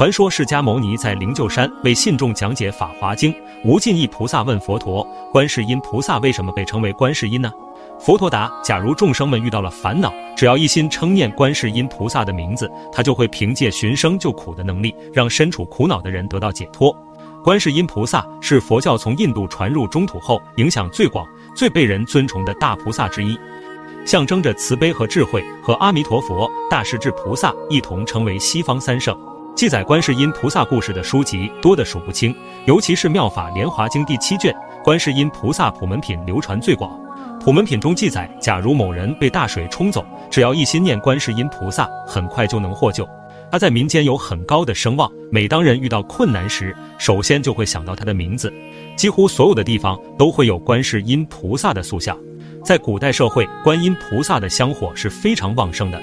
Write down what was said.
传说释迦牟尼在灵鹫山为信众讲解《法华经》，无尽意菩萨问佛陀：“观世音菩萨为什么被称为观世音呢？”佛陀答：“假如众生们遇到了烦恼，只要一心称念观世音菩萨的名字，他就会凭借寻声救苦的能力，让身处苦恼的人得到解脱。观世音菩萨是佛教从印度传入中土后影响最广、最被人尊崇的大菩萨之一，象征着慈悲和智慧，和阿弥陀佛、大势至菩萨一同称为西方三圣。”记载观世音菩萨故事的书籍多得数不清，尤其是《妙法莲华经》第七卷《观世音菩萨普门品》流传最广。普门品中记载，假如某人被大水冲走，只要一心念观世音菩萨，很快就能获救。他在民间有很高的声望，每当人遇到困难时，首先就会想到他的名字。几乎所有的地方都会有观世音菩萨的塑像。在古代社会，观音菩萨的香火是非常旺盛的。